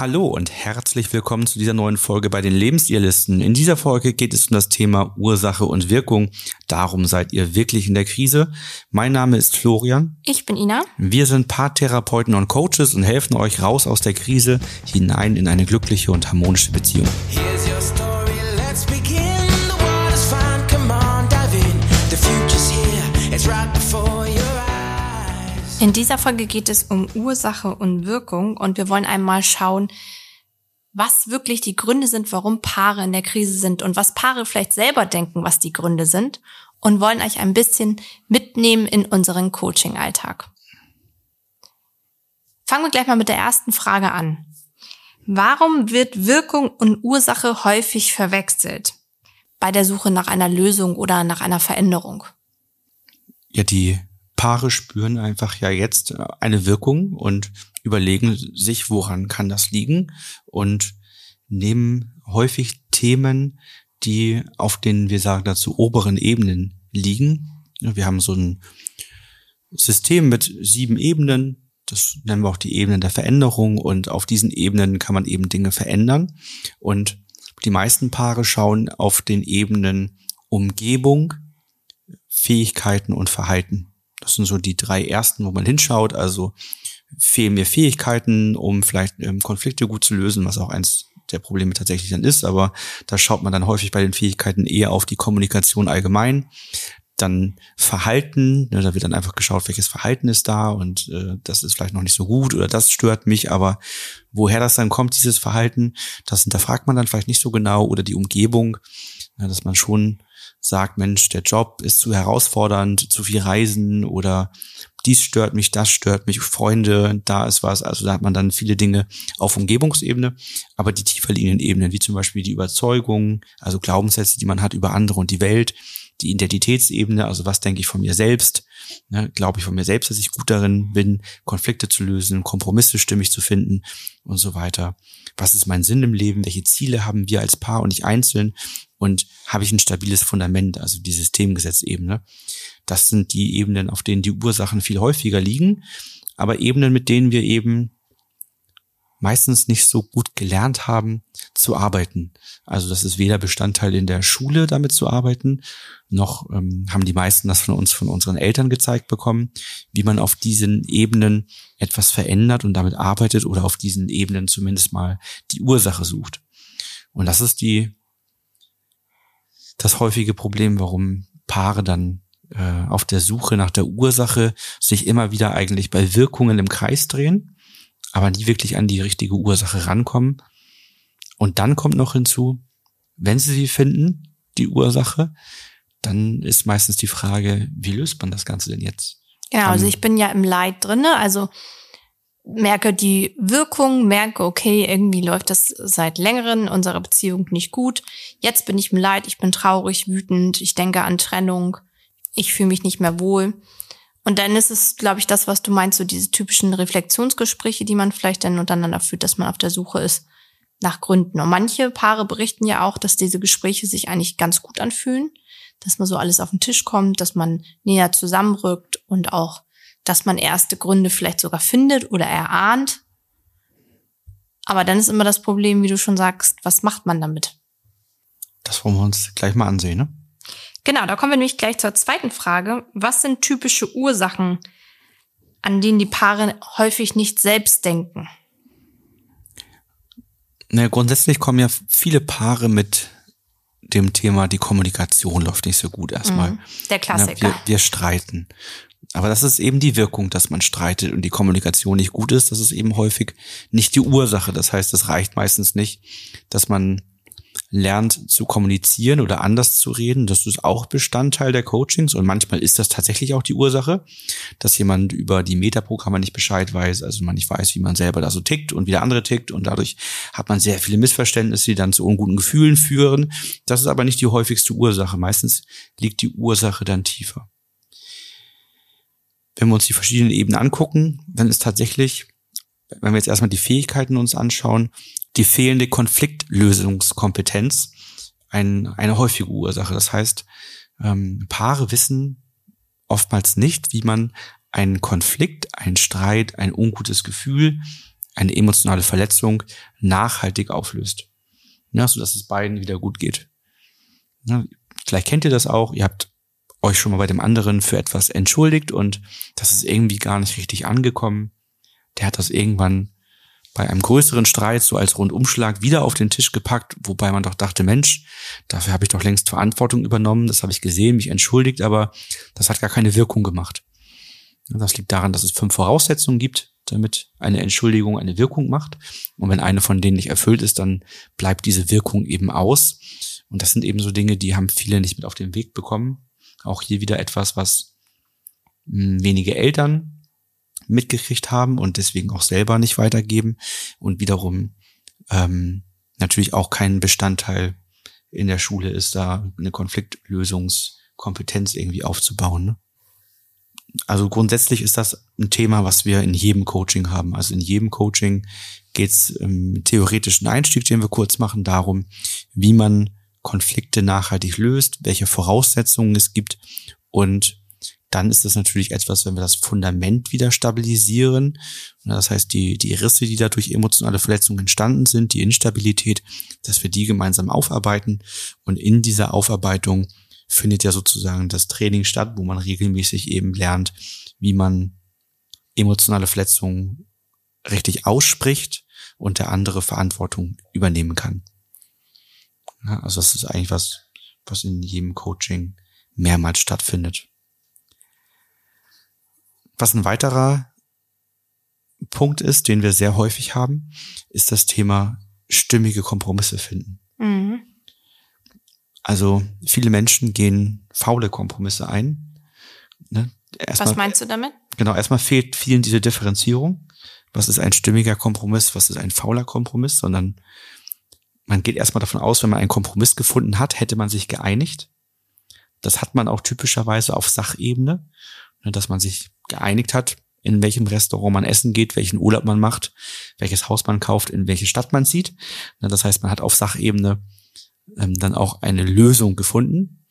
Hallo und herzlich willkommen zu dieser neuen Folge bei den Lebensidealisten. In dieser Folge geht es um das Thema Ursache und Wirkung. Darum seid ihr wirklich in der Krise. Mein Name ist Florian. Ich bin Ina. Wir sind Paartherapeuten und Coaches und helfen euch raus aus der Krise hinein in eine glückliche und harmonische Beziehung. In dieser Folge geht es um Ursache und Wirkung und wir wollen einmal schauen, was wirklich die Gründe sind, warum Paare in der Krise sind und was Paare vielleicht selber denken, was die Gründe sind und wollen euch ein bisschen mitnehmen in unseren Coaching-Alltag. Fangen wir gleich mal mit der ersten Frage an. Warum wird Wirkung und Ursache häufig verwechselt bei der Suche nach einer Lösung oder nach einer Veränderung? Ja, die Paare spüren einfach ja jetzt äh, eine Wirkung und überlegen sich, woran kann das liegen und nehmen häufig Themen, die auf den, wir sagen dazu, oberen Ebenen liegen. Wir haben so ein System mit sieben Ebenen. Das nennen wir auch die Ebenen der Veränderung und auf diesen Ebenen kann man eben Dinge verändern. Und die meisten Paare schauen auf den Ebenen Umgebung, Fähigkeiten und Verhalten. Das sind so die drei ersten, wo man hinschaut. Also fehlen mir Fähigkeiten, um vielleicht ähm, Konflikte gut zu lösen, was auch eins der Probleme tatsächlich dann ist. Aber da schaut man dann häufig bei den Fähigkeiten eher auf die Kommunikation allgemein. Dann Verhalten, ne, da wird dann einfach geschaut, welches Verhalten ist da und äh, das ist vielleicht noch nicht so gut oder das stört mich, aber woher das dann kommt, dieses Verhalten, das hinterfragt man dann vielleicht nicht so genau oder die Umgebung, ja, dass man schon sagt, Mensch, der Job ist zu herausfordernd, zu viel Reisen oder dies stört mich, das stört mich, Freunde, da ist was. Also da hat man dann viele Dinge auf Umgebungsebene, aber die tiefer liegenden Ebenen, wie zum Beispiel die Überzeugung, also Glaubenssätze, die man hat über andere und die Welt, die Identitätsebene, also was denke ich von mir selbst, ne, glaube ich von mir selbst, dass ich gut darin bin, Konflikte zu lösen, Kompromisse stimmig zu finden und so weiter. Was ist mein Sinn im Leben? Welche Ziele haben wir als Paar und nicht einzeln? und habe ich ein stabiles Fundament, also die Systemgesetzebene. Das sind die Ebenen, auf denen die Ursachen viel häufiger liegen, aber Ebenen, mit denen wir eben meistens nicht so gut gelernt haben zu arbeiten. Also das ist weder Bestandteil in der Schule, damit zu arbeiten, noch ähm, haben die meisten das von uns, von unseren Eltern gezeigt bekommen, wie man auf diesen Ebenen etwas verändert und damit arbeitet oder auf diesen Ebenen zumindest mal die Ursache sucht. Und das ist die das häufige Problem, warum Paare dann äh, auf der Suche nach der Ursache sich immer wieder eigentlich bei Wirkungen im Kreis drehen, aber nie wirklich an die richtige Ursache rankommen. Und dann kommt noch hinzu, wenn sie sie finden, die Ursache, dann ist meistens die Frage, wie löst man das Ganze denn jetzt? Genau, also ich bin ja im Leid drinne, also merke die Wirkung, merke, okay, irgendwie läuft das seit längerem unserer Beziehung nicht gut. Jetzt bin ich im Leid, ich bin traurig, wütend, ich denke an Trennung, ich fühle mich nicht mehr wohl. Und dann ist es, glaube ich, das, was du meinst, so diese typischen Reflexionsgespräche, die man vielleicht dann untereinander führt, dass man auf der Suche ist nach Gründen. Und manche Paare berichten ja auch, dass diese Gespräche sich eigentlich ganz gut anfühlen, dass man so alles auf den Tisch kommt, dass man näher zusammenrückt und auch dass man erste Gründe vielleicht sogar findet oder erahnt. Aber dann ist immer das Problem, wie du schon sagst, was macht man damit? Das wollen wir uns gleich mal ansehen, ne? Genau, da kommen wir nämlich gleich zur zweiten Frage. Was sind typische Ursachen, an denen die Paare häufig nicht selbst denken? Na, grundsätzlich kommen ja viele Paare mit dem Thema, die Kommunikation läuft nicht so gut erstmal. Mhm, der Klassiker. Na, wir, wir streiten. Aber das ist eben die Wirkung, dass man streitet und die Kommunikation nicht gut ist. Das ist eben häufig nicht die Ursache. Das heißt, es reicht meistens nicht, dass man lernt zu kommunizieren oder anders zu reden. Das ist auch Bestandteil der Coachings und manchmal ist das tatsächlich auch die Ursache, dass jemand über die Metaprogramme nicht Bescheid weiß, also man nicht weiß, wie man selber da so tickt und wie der andere tickt und dadurch hat man sehr viele Missverständnisse, die dann zu unguten Gefühlen führen. Das ist aber nicht die häufigste Ursache. Meistens liegt die Ursache dann tiefer wenn wir uns die verschiedenen Ebenen angucken, dann ist tatsächlich, wenn wir jetzt erstmal die Fähigkeiten uns anschauen, die fehlende Konfliktlösungskompetenz ein, eine häufige Ursache. Das heißt, ähm, Paare wissen oftmals nicht, wie man einen Konflikt, einen Streit, ein ungutes Gefühl, eine emotionale Verletzung nachhaltig auflöst. Ja, so dass es beiden wieder gut geht. Ja, vielleicht kennt ihr das auch. Ihr habt euch schon mal bei dem anderen für etwas entschuldigt und das ist irgendwie gar nicht richtig angekommen. Der hat das irgendwann bei einem größeren Streit so als Rundumschlag wieder auf den Tisch gepackt, wobei man doch dachte, Mensch, dafür habe ich doch längst Verantwortung übernommen, das habe ich gesehen, mich entschuldigt, aber das hat gar keine Wirkung gemacht. Das liegt daran, dass es fünf Voraussetzungen gibt, damit eine Entschuldigung eine Wirkung macht. Und wenn eine von denen nicht erfüllt ist, dann bleibt diese Wirkung eben aus. Und das sind eben so Dinge, die haben viele nicht mit auf den Weg bekommen. Auch hier wieder etwas, was hm, wenige Eltern mitgekriegt haben und deswegen auch selber nicht weitergeben und wiederum ähm, natürlich auch kein Bestandteil in der Schule ist, da eine Konfliktlösungskompetenz irgendwie aufzubauen. Ne? Also grundsätzlich ist das ein Thema, was wir in jedem Coaching haben. Also in jedem Coaching geht es im theoretischen Einstieg, den wir kurz machen, darum, wie man Konflikte nachhaltig löst, welche Voraussetzungen es gibt und dann ist das natürlich etwas, wenn wir das Fundament wieder stabilisieren. Das heißt, die, die Risse, die dadurch emotionale Verletzungen entstanden sind, die Instabilität, dass wir die gemeinsam aufarbeiten. Und in dieser Aufarbeitung findet ja sozusagen das Training statt, wo man regelmäßig eben lernt, wie man emotionale Verletzungen richtig ausspricht und der andere Verantwortung übernehmen kann. Ja, also das ist eigentlich was, was in jedem Coaching mehrmals stattfindet. Was ein weiterer Punkt ist, den wir sehr häufig haben, ist das Thema stimmige Kompromisse finden. Mhm. Also viele Menschen gehen faule Kompromisse ein. Ne? Was meinst du damit? Genau, erstmal fehlt vielen diese Differenzierung. Was ist ein stimmiger Kompromiss, was ist ein fauler Kompromiss, sondern man geht erstmal davon aus, wenn man einen Kompromiss gefunden hat, hätte man sich geeinigt. Das hat man auch typischerweise auf Sachebene, ne, dass man sich geeinigt hat, in welchem Restaurant man essen geht, welchen Urlaub man macht, welches Haus man kauft, in welche Stadt man zieht. Ne, das heißt, man hat auf Sachebene ähm, dann auch eine Lösung gefunden,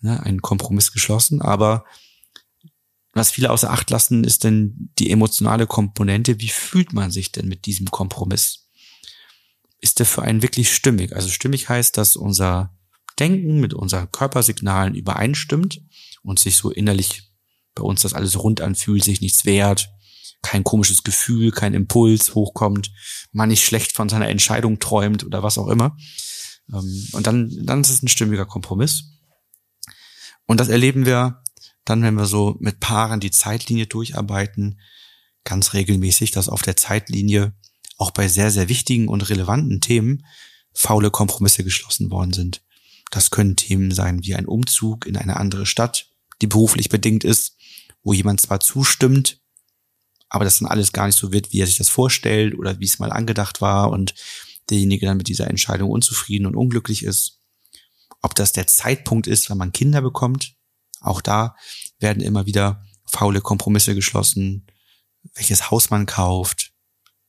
ne, einen Kompromiss geschlossen. Aber was viele außer Acht lassen, ist denn die emotionale Komponente. Wie fühlt man sich denn mit diesem Kompromiss? Ist der für einen wirklich stimmig? Also stimmig heißt, dass unser Denken mit unseren Körpersignalen übereinstimmt und sich so innerlich bei uns das alles rund anfühlt, sich nichts wehrt, kein komisches Gefühl, kein Impuls hochkommt, man nicht schlecht von seiner Entscheidung träumt oder was auch immer. Ähm, und dann, dann ist es ein stimmiger Kompromiss. Und das erleben wir dann, wenn wir so mit Paaren die Zeitlinie durcharbeiten, ganz regelmäßig, dass auf der Zeitlinie auch bei sehr, sehr wichtigen und relevanten Themen faule Kompromisse geschlossen worden sind. Das können Themen sein wie ein Umzug in eine andere Stadt, die beruflich bedingt ist, wo jemand zwar zustimmt, aber das dann alles gar nicht so wird, wie er sich das vorstellt oder wie es mal angedacht war und derjenige dann mit dieser Entscheidung unzufrieden und unglücklich ist. Ob das der Zeitpunkt ist, wenn man Kinder bekommt, auch da werden immer wieder faule Kompromisse geschlossen, welches Haus man kauft,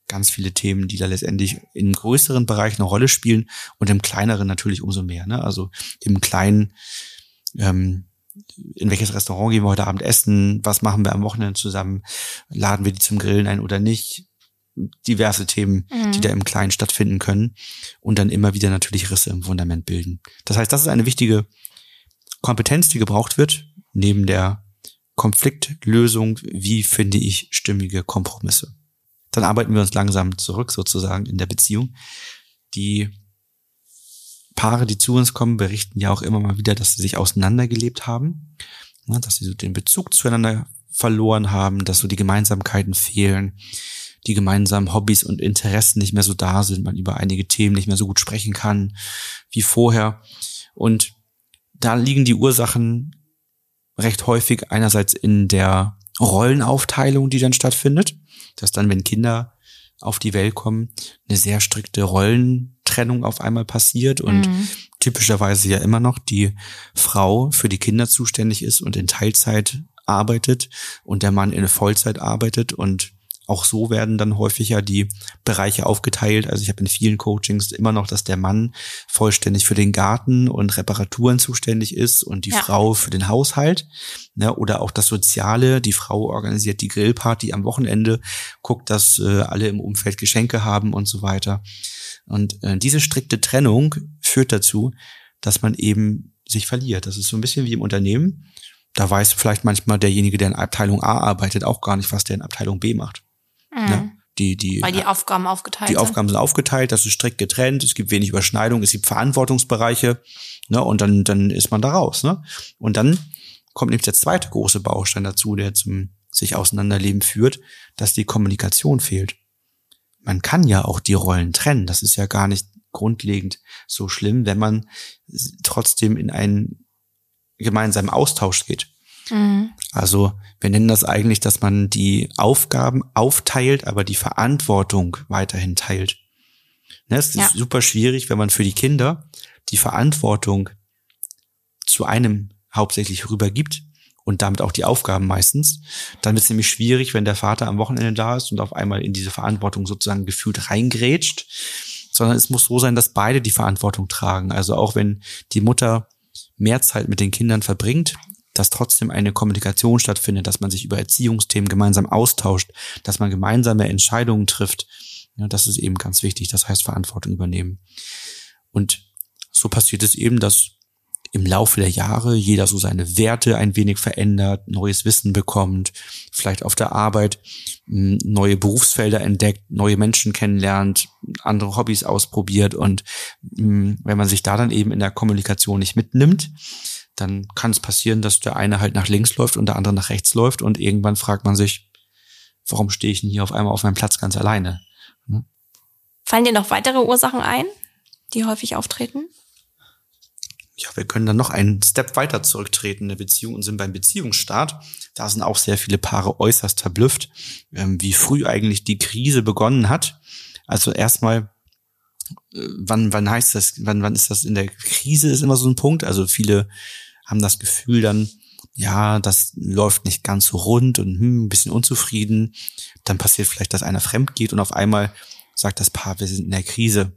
ganz viele Themen, die da letztendlich im größeren Bereich eine Rolle spielen und im kleineren natürlich umso mehr. Ne? Also im kleinen ähm, in welches Restaurant gehen wir heute Abend essen, was machen wir am Wochenende zusammen, laden wir die zum Grillen ein oder nicht, diverse Themen, mhm. die da im Kleinen stattfinden können und dann immer wieder natürlich Risse im Fundament bilden. Das heißt, das ist eine wichtige Kompetenz, die gebraucht wird, neben der Konfliktlösung, wie finde ich stimmige Kompromisse. Dann arbeiten wir uns langsam zurück sozusagen in der Beziehung. Die Paare, die zu uns kommen, berichten ja auch immer mal wieder, dass sie sich auseinandergelebt haben, ne, dass sie so den Bezug zueinander verloren haben, dass so die Gemeinsamkeiten fehlen, die gemeinsamen Hobbys und Interessen nicht mehr so da sind, man über einige Themen nicht mehr so gut sprechen kann wie vorher. Und da liegen die Ursachen recht häufig einerseits in der Rollenaufteilung, die dann stattfindet, dass dann, wenn Kinder auf die Welt kommen, eine sehr strikte Rollentrennung auf einmal passiert und mhm. typischerweise ja immer noch die Frau für die Kinder zuständig ist und in Teilzeit arbeitet und der Mann in Vollzeit arbeitet und auch so werden dann häufiger die Bereiche aufgeteilt. Also ich habe in vielen Coachings immer noch, dass der Mann vollständig für den Garten und Reparaturen zuständig ist und die ja. Frau für den Haushalt. Ne? Oder auch das Soziale. Die Frau organisiert die Grillparty am Wochenende, guckt, dass äh, alle im Umfeld Geschenke haben und so weiter. Und äh, diese strikte Trennung führt dazu, dass man eben sich verliert. Das ist so ein bisschen wie im Unternehmen. Da weiß vielleicht manchmal derjenige, der in Abteilung A arbeitet, auch gar nicht, was der in Abteilung B macht. Mhm. Ne? Die, die, Weil die Aufgaben aufgeteilt die sind. Die Aufgaben sind aufgeteilt, das ist strikt getrennt, es gibt wenig Überschneidung, es gibt Verantwortungsbereiche, ne, und dann, dann ist man da raus, ne? Und dann kommt nämlich der zweite große Baustein dazu, der zum sich auseinanderleben führt, dass die Kommunikation fehlt. Man kann ja auch die Rollen trennen, das ist ja gar nicht grundlegend so schlimm, wenn man trotzdem in einen gemeinsamen Austausch geht. Mhm. Also wir nennen das eigentlich, dass man die Aufgaben aufteilt, aber die Verantwortung weiterhin teilt. Ne, es ist ja. super schwierig, wenn man für die Kinder die Verantwortung zu einem hauptsächlich rübergibt und damit auch die Aufgaben meistens. Dann wird es nämlich schwierig, wenn der Vater am Wochenende da ist und auf einmal in diese Verantwortung sozusagen gefühlt reingrätscht, sondern es muss so sein, dass beide die Verantwortung tragen. Also auch wenn die Mutter mehr Zeit mit den Kindern verbringt, dass trotzdem eine Kommunikation stattfindet, dass man sich über Erziehungsthemen gemeinsam austauscht, dass man gemeinsame Entscheidungen trifft. Ja, das ist eben ganz wichtig. Das heißt Verantwortung übernehmen. Und so passiert es eben, dass im Laufe der Jahre jeder so seine Werte ein wenig verändert, neues Wissen bekommt, vielleicht auf der Arbeit hm, neue Berufsfelder entdeckt, neue Menschen kennenlernt, andere Hobbys ausprobiert und hm, wenn man sich da dann eben in der Kommunikation nicht mitnimmt, dann kann es passieren, dass der eine halt nach links läuft und der andere nach rechts läuft und irgendwann fragt man sich, warum stehe ich denn hier auf einmal auf meinem Platz ganz alleine? Hm? Fallen dir noch weitere Ursachen ein, die häufig auftreten? Ja, wir können dann noch einen Step weiter zurücktreten in der Beziehung und sind beim Beziehungsstart. Da sind auch sehr viele Paare äußerst verblüfft, ähm, wie früh eigentlich die Krise begonnen hat. Also erstmal äh, wann, wann heißt das, wann, wann ist das in der Krise ist immer so ein Punkt. Also viele haben das Gefühl dann, ja, das läuft nicht ganz so rund und hm, ein bisschen unzufrieden. Dann passiert vielleicht, dass einer fremd geht und auf einmal sagt das Paar, wir sind in der Krise.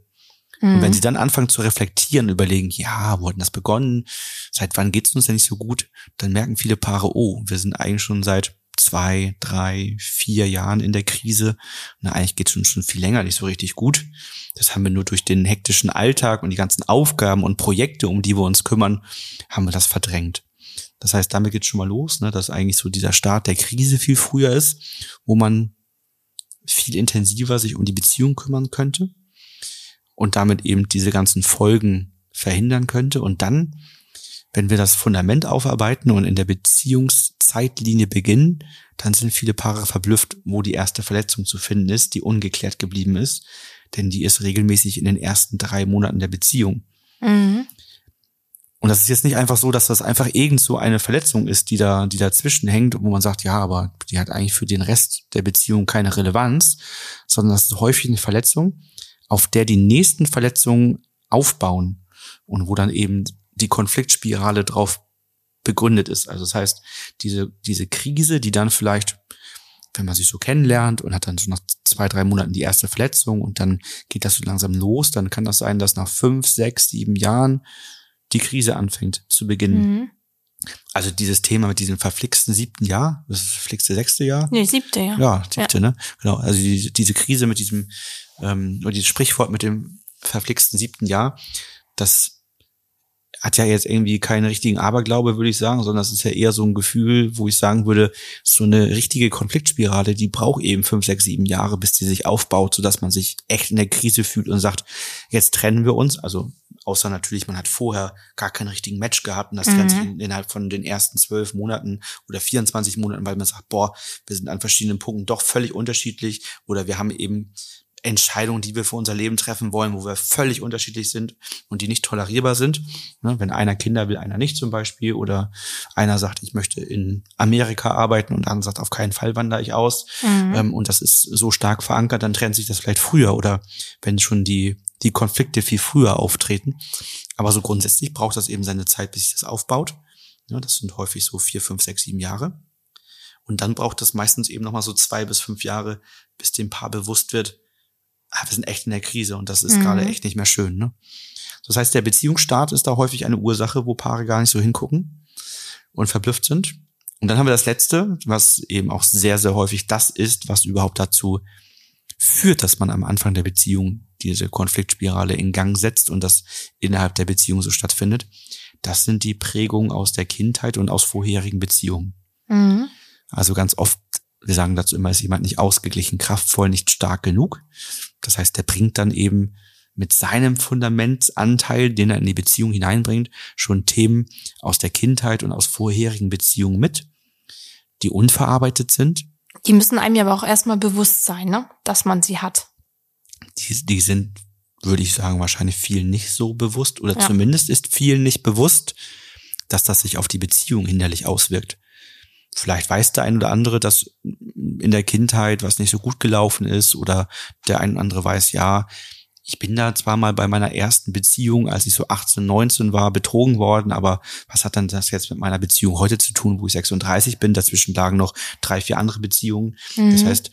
Mhm. Und wenn mhm. sie dann anfangen zu reflektieren, überlegen, ja, wo hat das begonnen? Seit wann geht's uns denn nicht so gut? Dann merken viele Paare, oh, wir sind eigentlich schon seit zwei, drei, vier Jahren in der Krise. Na, eigentlich geht's schon, schon viel länger nicht so richtig gut. Das haben wir nur durch den hektischen Alltag und die ganzen Aufgaben und Projekte, um die wir uns kümmern, haben wir das verdrängt. Das heißt, damit geht's schon mal los, ne, dass eigentlich so dieser Start der Krise viel früher ist, wo man viel intensiver sich um die Beziehung kümmern könnte und damit eben diese ganzen Folgen verhindern könnte. Und dann, wenn wir das Fundament aufarbeiten und in der Beziehungszeitlinie beginnen, dann sind viele Paare verblüfft, wo die erste Verletzung zu finden ist, die ungeklärt geblieben ist denn die ist regelmäßig in den ersten drei Monaten der Beziehung. Mhm. Und das ist jetzt nicht einfach so, dass das einfach irgend so eine Verletzung ist, die da, die dazwischen hängt, wo man sagt, ja, aber die hat eigentlich für den Rest der Beziehung keine Relevanz, sondern das ist häufig eine Verletzung, auf der die nächsten Verletzungen aufbauen und wo dann eben die Konfliktspirale drauf begründet ist. Also das heißt, diese, diese Krise, die dann vielleicht wenn man sich so kennenlernt und hat dann so nach zwei, drei Monaten die erste Verletzung und dann geht das so langsam los, dann kann das sein, dass nach fünf, sechs, sieben Jahren die Krise anfängt zu beginnen. Mhm. Also dieses Thema mit diesem verflixten siebten Jahr, das ist das verflixte sechste Jahr? Nee, siebte, ja. Ja, siebte, ja. ne? Genau. Also die, diese Krise mit diesem, ähm, oder dieses Sprichwort mit dem verflixten siebten Jahr, das hat ja jetzt irgendwie keinen richtigen Aberglaube, würde ich sagen, sondern das ist ja eher so ein Gefühl, wo ich sagen würde, so eine richtige Konfliktspirale, die braucht eben fünf, sechs, sieben Jahre, bis die sich aufbaut, sodass man sich echt in der Krise fühlt und sagt, jetzt trennen wir uns. Also außer natürlich, man hat vorher gar keinen richtigen Match gehabt und das mhm. trennt sich innerhalb von den ersten zwölf Monaten oder 24 Monaten, weil man sagt, boah, wir sind an verschiedenen Punkten doch völlig unterschiedlich oder wir haben eben Entscheidungen, die wir für unser Leben treffen wollen, wo wir völlig unterschiedlich sind und die nicht tolerierbar sind. Ne, wenn einer Kinder will, einer nicht zum Beispiel, oder einer sagt, ich möchte in Amerika arbeiten und dann sagt, auf keinen Fall wandere ich aus. Mhm. Ähm, und das ist so stark verankert, dann trennt sich das vielleicht früher oder wenn schon die, die Konflikte viel früher auftreten. Aber so grundsätzlich braucht das eben seine Zeit, bis sich das aufbaut. Ja, das sind häufig so vier, fünf, sechs, sieben Jahre. Und dann braucht es meistens eben nochmal so zwei bis fünf Jahre, bis dem Paar bewusst wird, ah, wir sind echt in der Krise und das ist mhm. gerade echt nicht mehr schön. Ne? Das heißt, der Beziehungsstart ist da häufig eine Ursache, wo Paare gar nicht so hingucken und verblüfft sind. Und dann haben wir das Letzte, was eben auch sehr, sehr häufig das ist, was überhaupt dazu führt, dass man am Anfang der Beziehung diese Konfliktspirale in Gang setzt und das innerhalb der Beziehung so stattfindet. Das sind die Prägungen aus der Kindheit und aus vorherigen Beziehungen. Mhm. Also ganz oft, wir sagen dazu immer, ist jemand nicht ausgeglichen, kraftvoll, nicht stark genug. Das heißt, der bringt dann eben mit seinem Fundamentanteil, den er in die Beziehung hineinbringt, schon Themen aus der Kindheit und aus vorherigen Beziehungen mit, die unverarbeitet sind. Die müssen einem ja aber auch erstmal bewusst sein, ne? dass man sie hat. Die, die sind, würde ich sagen, wahrscheinlich vielen nicht so bewusst oder ja. zumindest ist vielen nicht bewusst, dass das sich auf die Beziehung hinderlich auswirkt. Vielleicht weiß der ein oder andere, dass in der Kindheit was nicht so gut gelaufen ist oder der ein oder andere weiß, ja, ich bin da zwar mal bei meiner ersten Beziehung, als ich so 18, 19 war, betrogen worden, aber was hat dann das jetzt mit meiner Beziehung heute zu tun, wo ich 36 bin? Dazwischen lagen noch drei, vier andere Beziehungen. Mhm. Das heißt,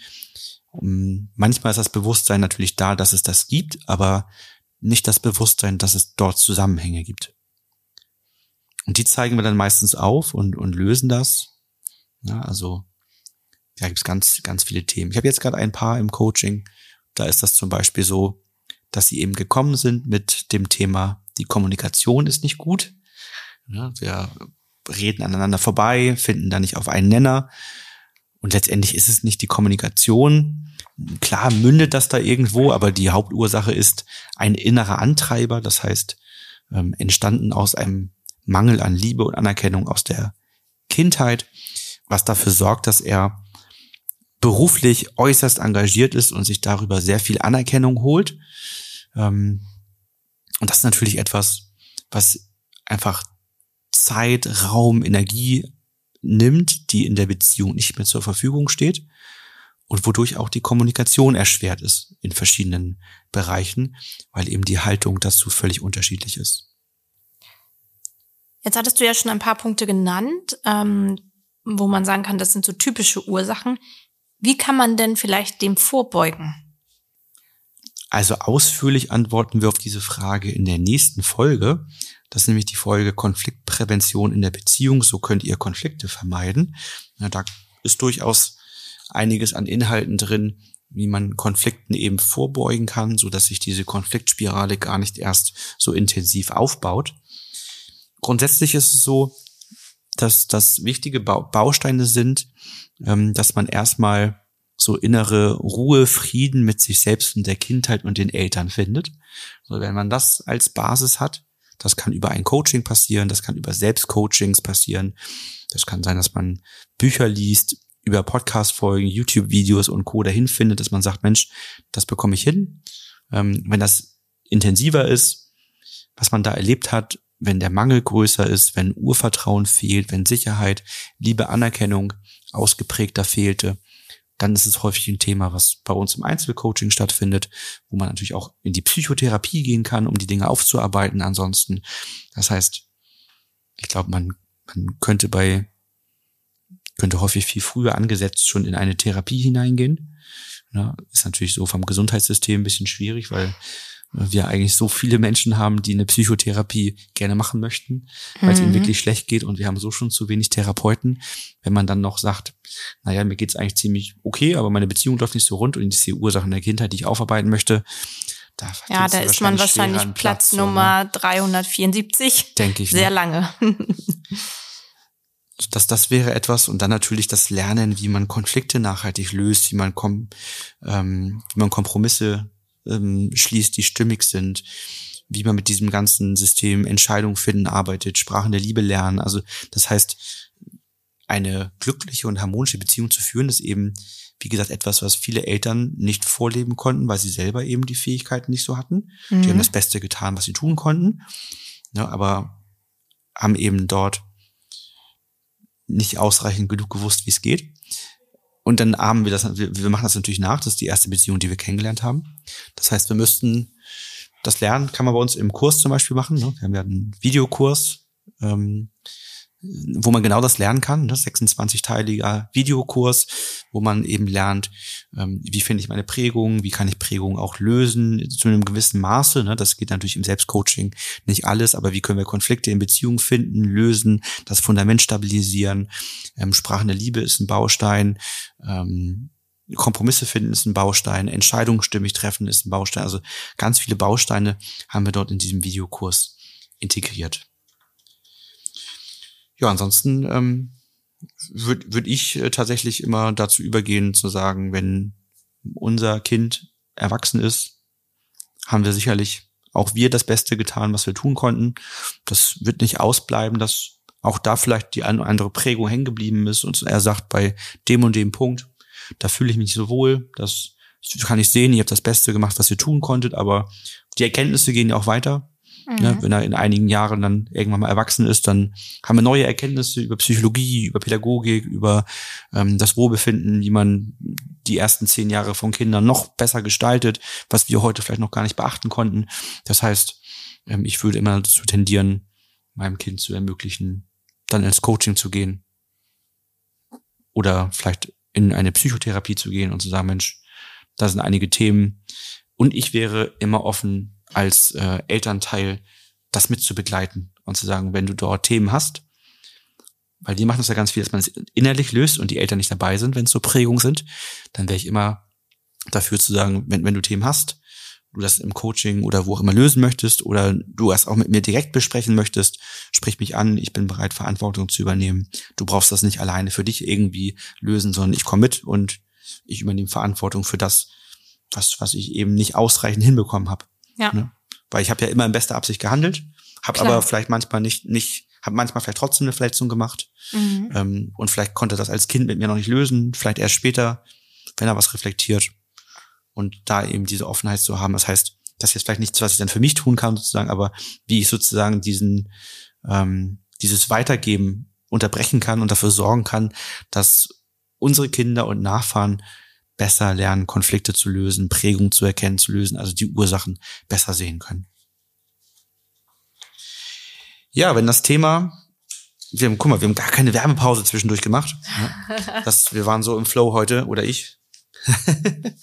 manchmal ist das Bewusstsein natürlich da, dass es das gibt, aber nicht das Bewusstsein, dass es dort Zusammenhänge gibt. Und die zeigen wir dann meistens auf und, und lösen das. Ja, also da gibt es ganz, ganz viele Themen. Ich habe jetzt gerade ein paar im Coaching. Da ist das zum Beispiel so, dass sie eben gekommen sind mit dem Thema, die Kommunikation ist nicht gut. Ja, wir reden aneinander vorbei, finden da nicht auf einen Nenner. Und letztendlich ist es nicht die Kommunikation. Klar mündet das da irgendwo, aber die Hauptursache ist ein innerer Antreiber, das heißt, ähm, entstanden aus einem Mangel an Liebe und Anerkennung aus der Kindheit, was dafür sorgt, dass er beruflich äußerst engagiert ist und sich darüber sehr viel Anerkennung holt. Ähm, und das ist natürlich etwas, was einfach Zeit, Raum, Energie nimmt, die in der Beziehung nicht mehr zur Verfügung steht und wodurch auch die Kommunikation erschwert ist in verschiedenen Bereichen, weil eben die Haltung dazu völlig unterschiedlich ist. Jetzt hattest du ja schon ein paar Punkte genannt, ähm, wo man sagen kann, das sind so typische Ursachen. Wie kann man denn vielleicht dem vorbeugen? Also ausführlich antworten wir auf diese Frage in der nächsten Folge. Das ist nämlich die Folge Konfliktprävention in der Beziehung. So könnt ihr Konflikte vermeiden. Ja, da ist durchaus einiges an Inhalten drin, wie man Konflikten eben vorbeugen kann, so dass sich diese Konfliktspirale gar nicht erst so intensiv aufbaut. Grundsätzlich ist es so, dass das wichtige Bausteine sind, ähm, dass man erstmal so innere Ruhe, Frieden mit sich selbst und der Kindheit und den Eltern findet. Also wenn man das als Basis hat, das kann über ein Coaching passieren, das kann über Selbstcoachings passieren, das kann sein, dass man Bücher liest, über Podcast-Folgen, YouTube-Videos und Co. dahin findet, dass man sagt, Mensch, das bekomme ich hin. Ähm, wenn das intensiver ist, was man da erlebt hat, wenn der Mangel größer ist, wenn Urvertrauen fehlt, wenn Sicherheit, Liebe, Anerkennung ausgeprägter fehlte, dann ist es häufig ein Thema, was bei uns im Einzelcoaching stattfindet, wo man natürlich auch in die Psychotherapie gehen kann, um die Dinge aufzuarbeiten ansonsten. Das heißt, ich glaube, man, man könnte bei, könnte häufig viel früher angesetzt schon in eine Therapie hineingehen. Ja, ist natürlich so vom Gesundheitssystem ein bisschen schwierig, weil wir eigentlich so viele Menschen haben, die eine Psychotherapie gerne machen möchten, weil es ihnen mhm. wirklich schlecht geht und wir haben so schon zu wenig Therapeuten. Wenn man dann noch sagt, naja, mir geht's eigentlich ziemlich okay, aber meine Beziehung läuft nicht so rund und ich sehe Ursachen der Kindheit, die ich aufarbeiten möchte, da ja, da ist man wahrscheinlich Platz, Platz Nummer so, ne? 374. Denke ich. Sehr ne? lange. das, das wäre etwas und dann natürlich das Lernen, wie man Konflikte nachhaltig löst, wie man, kom, ähm, wie man Kompromisse ähm, schließt, die stimmig sind, wie man mit diesem ganzen System Entscheidungen finden arbeitet, Sprachen der Liebe lernen. Also das heißt, eine glückliche und harmonische Beziehung zu führen, ist eben, wie gesagt, etwas, was viele Eltern nicht vorleben konnten, weil sie selber eben die Fähigkeiten nicht so hatten. Mhm. Die haben das Beste getan, was sie tun konnten, ja, aber haben eben dort nicht ausreichend genug gewusst, wie es geht. Und dann haben wir das, wir, wir machen das natürlich nach. Das ist die erste Beziehung, die wir kennengelernt haben. Das heißt, wir müssten das lernen, kann man bei uns im Kurs zum Beispiel machen. Ne? Wir haben ja einen Videokurs, ähm, wo man genau das lernen kann, ne? 26-teiliger Videokurs, wo man eben lernt, ähm, wie finde ich meine Prägung, wie kann ich Prägung auch lösen zu einem gewissen Maße. Ne? Das geht natürlich im Selbstcoaching nicht alles, aber wie können wir Konflikte in Beziehungen finden, lösen, das Fundament stabilisieren. Ähm, Sprachen der Liebe ist ein Baustein. Ähm, Kompromisse finden ist ein Baustein, Entscheidungen stimmig treffen ist ein Baustein. Also ganz viele Bausteine haben wir dort in diesem Videokurs integriert. Ja, ansonsten ähm, würde würd ich äh, tatsächlich immer dazu übergehen zu sagen, wenn unser Kind erwachsen ist, haben wir sicherlich auch wir das Beste getan, was wir tun konnten. Das wird nicht ausbleiben, dass auch da vielleicht die eine andere Prägung hängen geblieben ist und er sagt, bei dem und dem Punkt, da fühle ich mich so wohl, das kann ich sehen, ihr habt das Beste gemacht, was ihr tun konntet, aber die Erkenntnisse gehen ja auch weiter. Mhm. Ne, wenn er in einigen Jahren dann irgendwann mal erwachsen ist, dann haben wir neue Erkenntnisse über Psychologie, über Pädagogik, über ähm, das Wohlbefinden, wie man die ersten zehn Jahre von Kindern noch besser gestaltet, was wir heute vielleicht noch gar nicht beachten konnten. Das heißt, ähm, ich würde immer dazu tendieren, meinem Kind zu ermöglichen, dann ins Coaching zu gehen oder vielleicht in eine Psychotherapie zu gehen und zu sagen, Mensch, da sind einige Themen und ich wäre immer offen, als äh, Elternteil das mit zu begleiten und zu sagen, wenn du dort Themen hast, weil die machen das ja ganz viel, dass man es innerlich löst und die Eltern nicht dabei sind, wenn es so Prägungen sind, dann wäre ich immer dafür zu sagen, wenn, wenn du Themen hast, du das im Coaching oder wo auch immer lösen möchtest oder du es auch mit mir direkt besprechen möchtest, sprich mich an, ich bin bereit, Verantwortung zu übernehmen. Du brauchst das nicht alleine für dich irgendwie lösen, sondern ich komme mit und ich übernehme Verantwortung für das, was, was ich eben nicht ausreichend hinbekommen habe. Ja. Ne? Weil ich habe ja immer in bester Absicht gehandelt, habe aber vielleicht manchmal nicht, nicht, habe manchmal vielleicht trotzdem eine Verletzung gemacht. Mhm. Ähm, und vielleicht konnte das als Kind mit mir noch nicht lösen, vielleicht erst später, wenn er was reflektiert. Und da eben diese Offenheit zu haben. Das heißt, das ist jetzt vielleicht nichts, was ich dann für mich tun kann, sozusagen, aber wie ich sozusagen diesen, ähm, dieses Weitergeben unterbrechen kann und dafür sorgen kann, dass unsere Kinder und Nachfahren besser lernen, Konflikte zu lösen, Prägung zu erkennen, zu lösen, also die Ursachen besser sehen können. Ja, wenn das Thema, wir haben, guck mal, wir haben gar keine Wärmepause zwischendurch gemacht. Das, wir waren so im Flow heute, oder ich.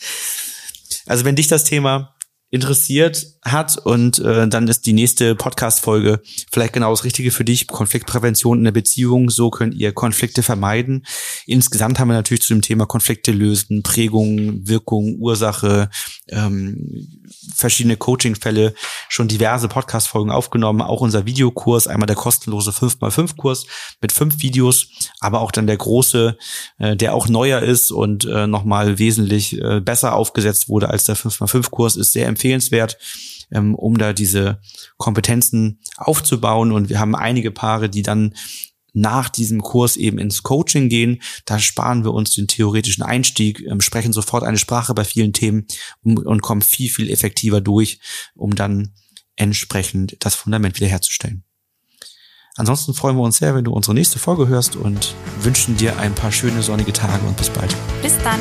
also wenn dich das Thema interessiert hat und äh, dann ist die nächste Podcast-Folge vielleicht genau das Richtige für dich. Konfliktprävention in der Beziehung, so könnt ihr Konflikte vermeiden. Insgesamt haben wir natürlich zu dem Thema Konflikte lösen, Prägung, Wirkung, Ursache, ähm, verschiedene Coaching-Fälle schon diverse Podcast-Folgen aufgenommen, auch unser Videokurs, einmal der kostenlose 5x5-Kurs mit fünf Videos, aber auch dann der große, äh, der auch neuer ist und äh, nochmal wesentlich äh, besser aufgesetzt wurde als der 5x5-Kurs, ist sehr empfehlenswert ähm, um da diese Kompetenzen aufzubauen. Und wir haben einige Paare, die dann nach diesem Kurs eben ins Coaching gehen. Da sparen wir uns den theoretischen Einstieg, ähm, sprechen sofort eine Sprache bei vielen Themen und kommen viel, viel effektiver durch, um dann entsprechend das Fundament wiederherzustellen. Ansonsten freuen wir uns sehr, wenn du unsere nächste Folge hörst und wünschen dir ein paar schöne sonnige Tage und bis bald. Bis dann.